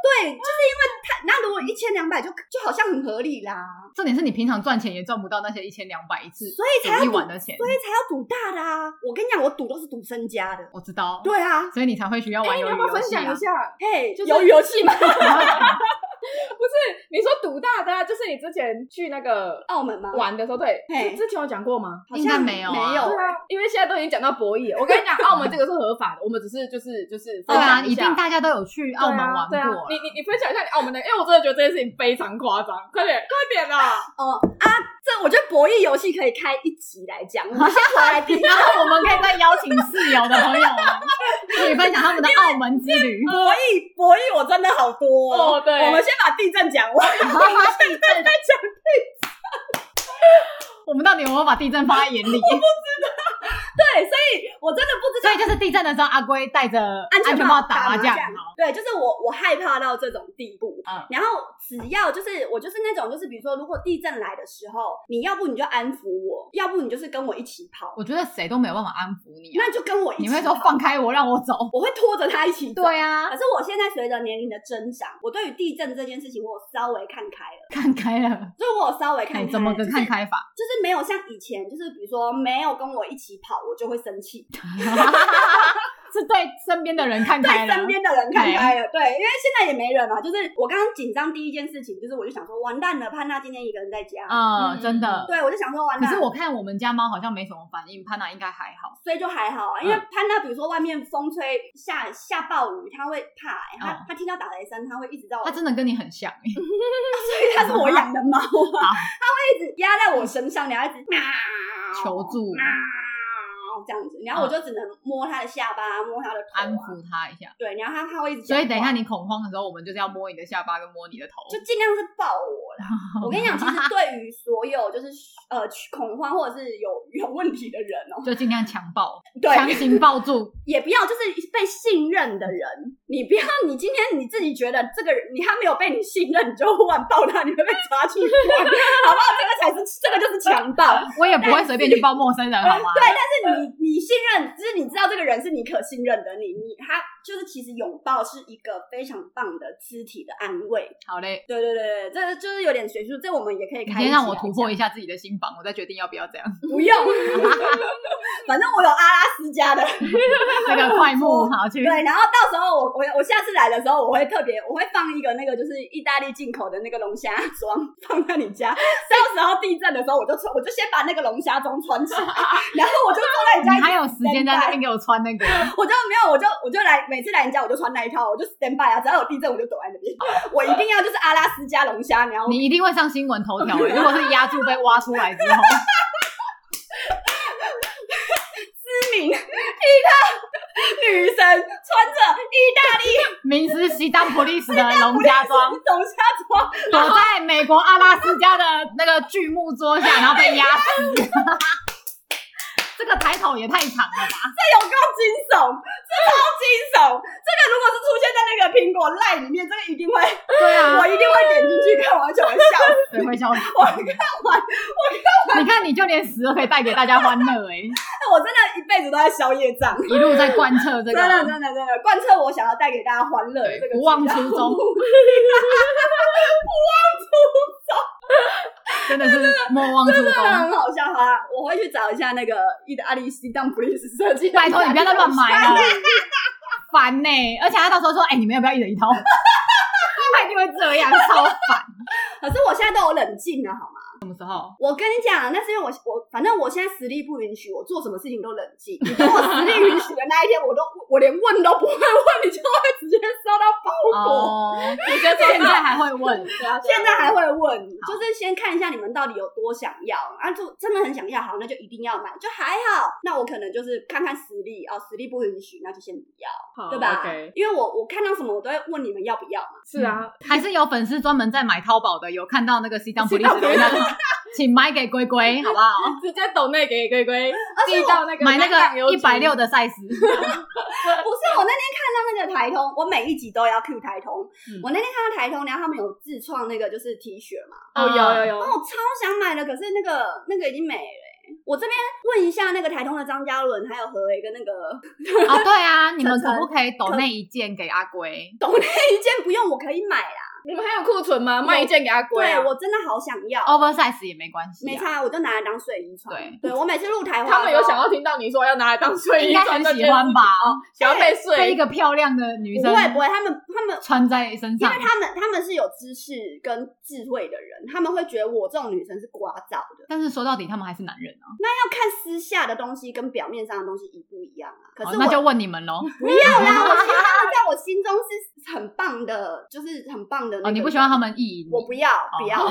对，就是因为他那如果一千两百就就好像很合理啦。重点是你平常赚钱也赚不到那些一千两百一次，所以才要一晚的钱，所以才要赌大的啊！我跟你讲，我赌都是赌身家的。我知道，对啊，所以你才会需要玩鱿鱼游戏。要不要分享一下？嘿，鱿鱼游戏嘛。*laughs* *laughs* 不是你说赌大的，就是你之前去那个澳门吗？玩的时候，对，之前有讲过吗？好像没有，没有，对啊，因为现在都已经讲到博弈了。我跟你讲，澳门这个是合法的，我们只是就是就是对啊，一定大家都有去澳门玩过。你你你分享一下你澳门的，因为我真的觉得这件事情非常夸张，快点快点啦！哦啊，这我觉得博弈游戏可以开一集来讲。我们先回来，然后我们可以再邀请室友的朋友们，可以分享他们的澳门之旅。博 *laughs* 弈博弈，我真的好多哦。对，我们先把地震讲。完现在在讲地震，*laughs* 我们到底有没有把地震放在眼里？*laughs* 我不知道。对，所以我真的不知道。所以就是地震的时候，阿龟带着安全帽打麻将。对，就是我，我害怕到这种地步。嗯。然后只要就是我就是那种就是比如说，如果地震来的时候，你要不你就安抚我，要不你就是跟我一起跑。我觉得谁都没有办法安抚你。那就跟我一起。你会说放开我，让我走？我会拖着他一起 *laughs* 走。对啊。可是我现在随着年龄的增长，我对于地震这件事情，我稍微看开了。看开了。所以我稍微看开。怎么个看开法？就是没有像以前，就是比如说没有跟我一起跑。我就会生气，*laughs* 是对身边的人看开了，对身边的人看开了，对，因为现在也没人嘛。就是我刚刚紧张第一件事情，就是我就想说，完蛋了，潘娜今天一个人在家，嗯，真的，对我就想说完蛋。可是我看我们家猫好像没什么反应，潘娜应该还好，所以就还好啊。因为潘娜，比如说外面风吹下下暴雨，它会怕，它它听到打雷声，它会一直在。它真的跟你很像，*laughs* 所以它是我养的猫，它会一直压在我身上，然后一直喵求助。这样子，然后我就只能摸他的下巴，摸他的头，安抚他一下。对，然后他他会一直。所以等一下你恐慌的时候，我们就是要摸你的下巴跟摸你的头，就尽量是抱我啦。*laughs* 我跟你讲，其实对于所有就是呃恐慌或者是有有问题的人哦，就尽量强抱，对，强行抱住，*laughs* 也不要就是被信任的人，你不要你今天你自己觉得这个人你还没有被你信任，你就忽然抱他，你会被抓去关，*laughs* 好不好？这个才是这个就是强暴。*laughs* 我也不会随便去抱陌生人，*laughs* 好吗？对，但是你。你知道这个人是你可信任的，你你他。就是其实拥抱是一个非常棒的肢体的安慰。好嘞，对对对对，这就是有点学术，这我们也可以开。先让我突破一下自己的心房，我再决定要不要这样。*laughs* 不用，*laughs* 反正我有阿拉斯加的 *laughs* 那个快木，好去。对，然后到时候我我我下次来的时候，我会特别我会放一个那个就是意大利进口的那个龙虾装放在你家，到时候地震的时候我就穿，我就先把那个龙虾装穿起来，然后我就坐在你家。你还有时间在给我穿那个？*laughs* 我就没有，我就我就来。每次来你家，我就穿那一套，我就 stand by 啊！只要有地震，我就躲在那边。*laughs* 我一定要就是阿拉斯加龙虾，然后你一定会上新闻头条。如果是压住被挖出来之后，知名皮特女神穿着意大利名师西当普利斯的龙虾装，龙虾装躲在美国阿拉斯加的那个巨木桌下，然后被压死。这个抬头也太长了吧！这有够惊悚，这超惊悚。这个如果是出现在那个苹果 LINE 里面，这个一定会，对啊，我一定会点进去看完，就会笑死，会笑死。我看完，我看完，你看你就连死都可以带给大家欢乐哎！*laughs* 我真的一辈子都在消夜障，一路在贯彻这个，真的真的真的贯彻我想要带给大家欢乐的这个不忘初衷。真的是莫忘初衷，真的很好笑。好啦，我会去找一下那个意大利西藏布里斯设计。拜托你不要再乱买了，烦呢、欸！而且他到时候说：“哎、欸，你们要不要一人一套？” *laughs* 他一定会这样，超烦。*laughs* 可是我现在都有冷静了，好吗？什么时候？我跟你讲，那是因为我我反正我现在实力不允许，我做什么事情都冷静。你等我实力允许的那一天，我都我连问都不会问，你就会直接收到包裹。你觉得现在还会问？*laughs* 对啊，现在还会问，就是先看一下你们到底有多想要啊，就真的很想要，好，那就一定要买，就还好。那我可能就是看看实力哦，实力不允许，那就先不要，对吧？因为我我看到什么，我都会问你们要不要嘛。是啊，还是有粉丝专门在买淘宝的，有看到那个西藏普利斯的。请买给龟龟，好不好？直接抖内给龟龟，寄到那个买那个一百六的 size。*laughs* 不是，我那天看到那个台通，我每一集都要 Q 台通。我那天看到台通，然后他们有自创那个就是 T 恤嘛。哦，有有有。我超想买的，可是那个那个已经没了。我这边问一下那个台通的张嘉伦，还有何伟跟那个啊，对啊，你们可不可以抖那一件给阿龟？*laughs* 抖那一件不用，我可以买啦。你们还有库存吗？卖一件给他贵。对，我真的好想要，oversize 也没关系，没差，我就拿来当睡衣穿。对，对我每次入台话，他们有想要听到你说要拿来当睡衣穿，应该很喜欢吧？哦想要被睡，被一个漂亮的女生，不会不会，他们他们穿在身上，因为他们他们是有知识跟智慧的人，他们会觉得我这种女生是聒噪的。但是说到底，他们还是男人啊。那要看私下的东西跟表面上的东西一不一样啊？可是那就问你们喽。不要啦，我希望他们在我心中是很棒的，就是很棒的。哦，你不喜欢他们？意淫我不要，*laughs* 不要，谁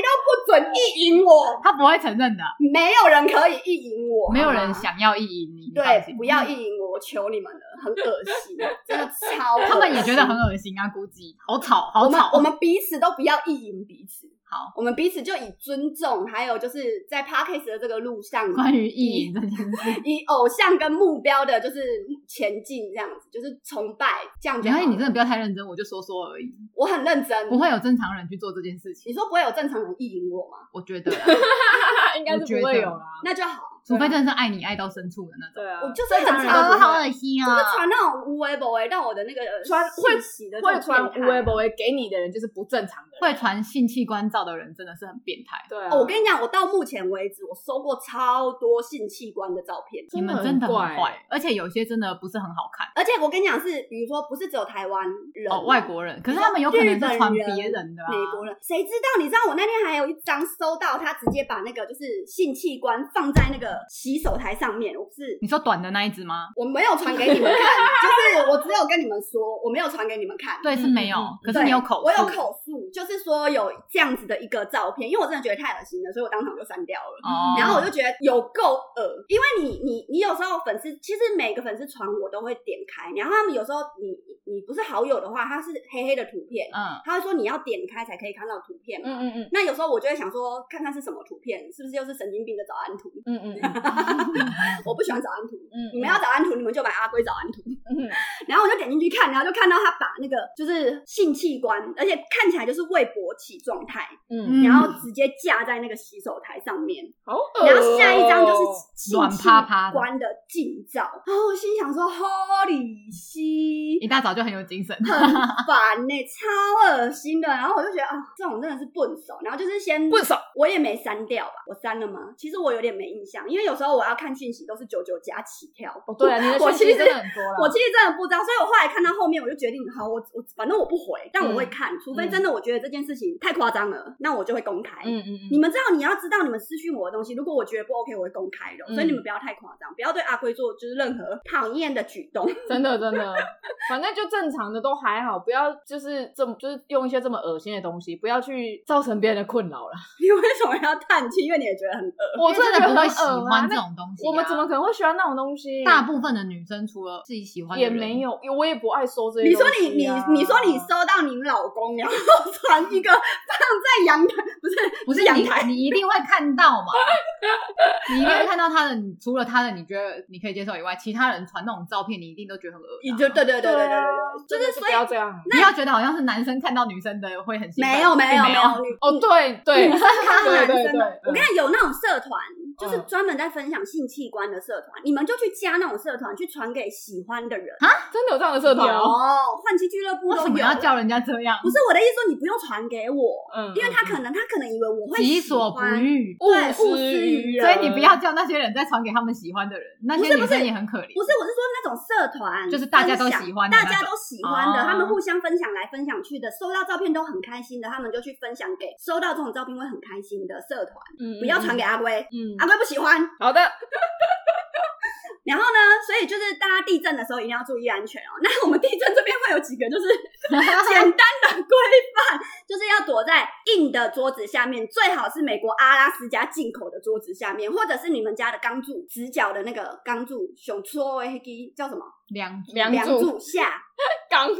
都不准意淫我，他不会承认的。没有人可以意淫我，没有人想要意淫你。对，不要意淫我，我求你们了，很恶心，*laughs* 真的超。他们也觉得很恶心啊，估计好吵，好吵。我们彼此都不要意淫彼此。好，我们彼此就以尊重，还有就是在 Podcast 的这个路上，关于意淫这件事，*laughs* 以偶像跟目标的，就是前进，这样子就是崇拜这样子。而且你真的不要太认真，我就说说而已。我很认真，不会有正常人去做这件事情。你说不会有正常人意淫我吗？我觉得 *laughs* 应该是不会有啦，那就好。除非真的是爱你爱到深处的那种。对啊，我就是很常好恶心啊，就是传那种无微博让我的那个 *laughs* 传会洗的会传无微博给你的人就是不正常的，会传性器官照的人真的是很变态。对啊，我跟你讲，我到目前为止我收过超多性器官的照片，你们真的很坏，而且有些真的不是很好看。而且我跟你讲是，比如说不是只有台湾人哦，外国人，可是他们有可能是传别人的，美国人，谁知道？你知道我那天还有一张收到，他直接把那个就是性器官放在那个洗手台上面，我是你说短的那一只吗？我没有传给你们看，*laughs* 就是我只有跟你们说，我没有传给你们看。对，是没有。可是你有口述，我有口述，就是说有这样子的一个照片，因为我真的觉得太恶心了，所以我当场就删掉了。哦。然后我就觉得有够恶，因为你你你有时候粉丝，其实每个粉丝传我都会点开，然后他们有时候你你不是好友的话，他是黑黑的图片，嗯，他会说你要点开才可以看到图片嘛，嗯嗯嗯。那有时候我就会想说，看看是什么图片，是不是又是神经病的早安图？嗯嗯。*laughs* 我不喜欢早安图，嗯，你们要早安图，你们就买阿龟早安图，嗯，*laughs* 然后我就点进去看，然后就看到他把那个就是性器官，而且看起来就是未勃起状态，嗯，然后直接架在那个洗手台上面，哦，然后下一张就是性器官的近照，然后我心想说，Holy shit，一大早就很有精神，很烦呢，超恶心的，然后我就觉得啊，这种真的是笨手，然后就是先笨手，我也没删掉吧，我删了吗？其实我有点没印象，因为有时候我要看讯息都是九九加起跳。哦，对啊，你的讯息真的很多了。我其实真的不知道，所以我后来看到后面，我就决定，好，我我反正我不回，但我会看，除非真的我觉得这件事情太夸张了，那我就会公开。嗯嗯嗯。你们知道，你要知道你们私讯我的东西，如果我觉得不 OK，我会公开的。所以你们不要太夸张，不要对阿龟做就是任何讨厌的举动。*laughs* 真的真的，反正就正常的都还好，不要就是这么就是用一些这么恶心的东西，不要去造成别人的困扰了。*laughs* 你为什么要叹气？因为你也觉得很恶。我真的不会喜欢这种东西。我们怎么可能会喜欢那种东西？大部分的女生除了自己喜欢，也没有，我也不爱收这些。你说你你你说你收到你老公，然后传一个放在阳台，不是不是阳台，你一定会看到嘛？*laughs* 你一定会看到他的，除了他的你觉得你可以接受以外，其他人传那种照片，你一定都觉得很恶心。你就对对对对对对，就是不要这样。不要觉得好像是男生看到女生的会很。没有没有没有哦，对对，女生看到男生的，我跟你有那种社团。就是专门在分享性器官的社团，你们就去加那种社团，去传给喜欢的人啊！真的有这样的社团？有，换妻俱乐部都有。为什么要叫人家这样？不是我的意思，说你不用传给我，嗯，因为他可能他可能以为我会己所不欲，对，勿施于人，所以你不要叫那些人再传给他们喜欢的人，那些女生也很可怜。不是，我是说那种社团，就是大家都喜欢，大家都喜欢的，他们互相分享来分享去的，收到照片都很开心的，他们就去分享给收到这种照片会很开心的社团。嗯，不要传给阿威，嗯，阿龟不喜欢。好的，*laughs* 然后呢，所以就是大家地震的时候一定要注意安全哦。那我们地震这边会有几个，就是 *laughs* 简单的规范，就是要躲在硬的桌子下面，最好是美国阿拉斯加进口的桌子下面，或者是你们家的钢柱直角的那个钢柱，熊戳黑基叫什么？梁梁梁柱下。钢柱，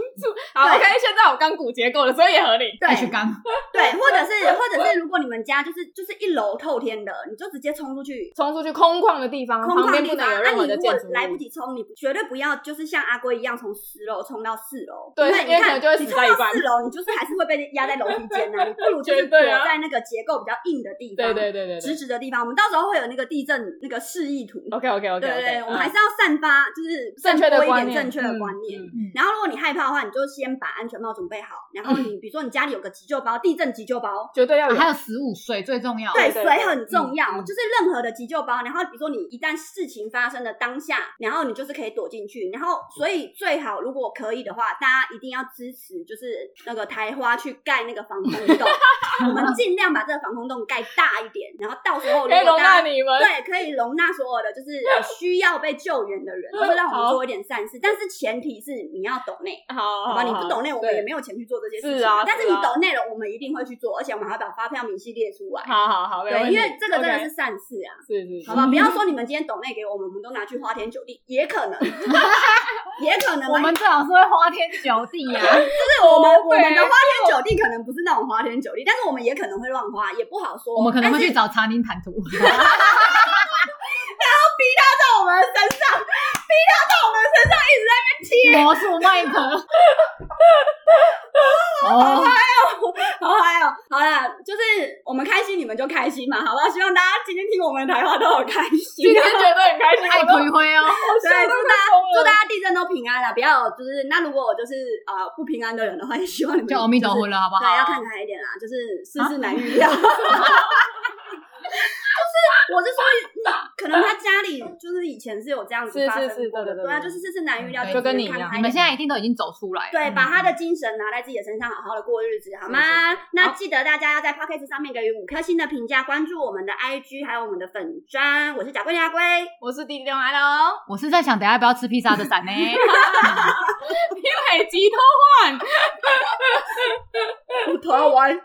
好，OK，现在有钢骨结构了，所以也合理。对，钢，对，或者是，或者是，如果你们家就是就是一楼透天的，你就直接冲出去，冲出去空旷的地方，空旷的地方。那你如果来不及冲，你绝对不要就是像阿龟一样从十楼冲到四楼，对，因为你看，你冲到四楼，你就是还是会被压在楼梯间呢。你不如就是躲在那个结构比较硬的地方，对对对对，直直的地方。我们到时候会有那个地震那个示意图，OK OK OK，对对对，我们还是要散发就是正确的观念，正确的观念。然后如果你害怕的话，你就先把安全帽准备好，然后你比如说你家里有个急救包，地震急救包绝对要有，还有食物水最重要，对，水很重要，就是任何的急救包。然后比如说你一旦事情发生的当下，然后你就是可以躲进去。然后所以最好如果可以的话，大家一定要支持，就是那个台花去盖那个防空洞，*laughs* 我们尽量把这个防空洞盖大一点，然后到时候容纳你们。对可以容纳所有的就是需要被救援的人，就是让我们做一点善事，但是前提是你要抖内，好，好吧？你不懂内，我们也没有钱去做这些事情。是啊，但是你懂内了，我们一定会去做，而且我们还要把发票明细列出来。好好好，对，因为这个真的是善事啊。是是，好吧？*laughs* 不要说你们今天懂内给我们，我们都拿去花天酒地，也可能，*laughs* 也可能。我们最好是会花天酒地呀，*laughs* 就是我们我们的花天酒地可能不是那种花天酒地，但是我们也可能会乱花，也不好说。我们可能会去找查宁谈图，然后逼他到我们身上，逼他到我们身上。魔术麦克。*laughs* 好嗨哦，好嗨哦！好啦，就是我们开心，你们就开心嘛，好不好？希望大家今天听我们的台话都好开心，今天觉得很开心，*laughs* 爱推灰哦。对，祝大家祝大家地震都平安啦，不要就是那如果我就是呃不平安的人的话，也希望你们就阿弥陀佛了，好不好？对，要看开一点啦，就是世事难预料。*laughs* 就是，我是说，可能他家里就是以前是有这样子发生过的，对啊，就是这是难预料，就跟你一样。你们现在一定都已经走出来了，对，把他的精神拿在自己的身上，好好的过日子，好吗？那记得大家要在 Pocket 上面给予五颗星的评价，关注我们的 IG，还有我们的粉砖。我是贾桂琳阿龟，我是弟弟龙阿龙，我是在想等下要不要吃披萨的伞呢？*laughs* 你每集都换，*laughs* 我头要歪。